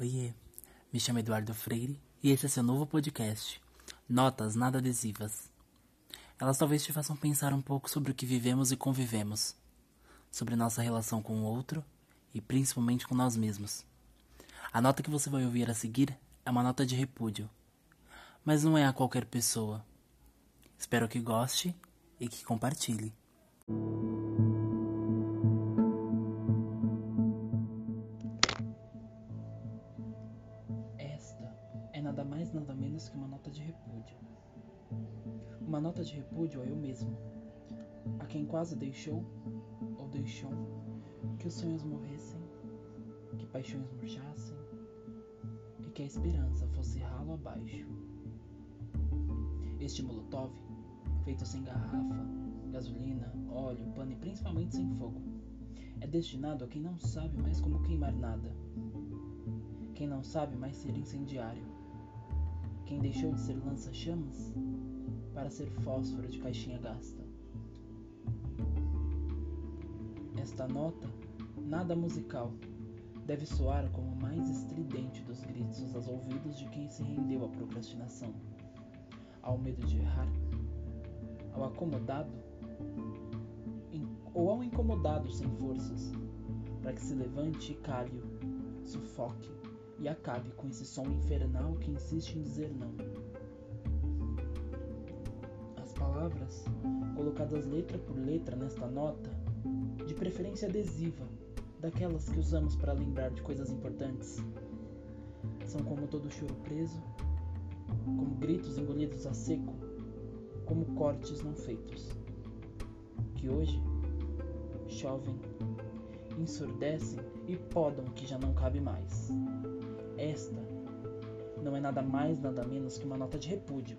Oiê, me chamo Eduardo Freire e esse é seu novo podcast, Notas Nada Adesivas. Elas talvez te façam pensar um pouco sobre o que vivemos e convivemos, sobre nossa relação com o outro e principalmente com nós mesmos. A nota que você vai ouvir a seguir é uma nota de repúdio, mas não é a qualquer pessoa. Espero que goste e que compartilhe. É nada mais nada menos que uma nota de repúdio. Uma nota de repúdio a eu mesmo, a quem quase deixou ou deixou que os sonhos morressem, que paixões murchassem e que a esperança fosse ralo abaixo. Este molotov, feito sem garrafa, gasolina, óleo, pano e principalmente sem fogo, é destinado a quem não sabe mais como queimar nada quem não sabe mais ser incendiário, quem deixou de ser lança-chamas para ser fósforo de caixinha gasta. Esta nota, nada musical, deve soar como o mais estridente dos gritos aos ouvidos de quem se rendeu à procrastinação, ao medo de errar, ao acomodado ou ao incomodado sem forças, para que se levante e calhe, sufoque e acabe com esse som infernal que insiste em dizer não. As palavras, colocadas letra por letra nesta nota, de preferência adesiva, daquelas que usamos para lembrar de coisas importantes, são como todo choro preso, como gritos engolidos a seco, como cortes não feitos, que hoje chovem, ensurdecem e podam que já não cabe mais. Esta não é nada mais, nada menos que uma nota de repúdio.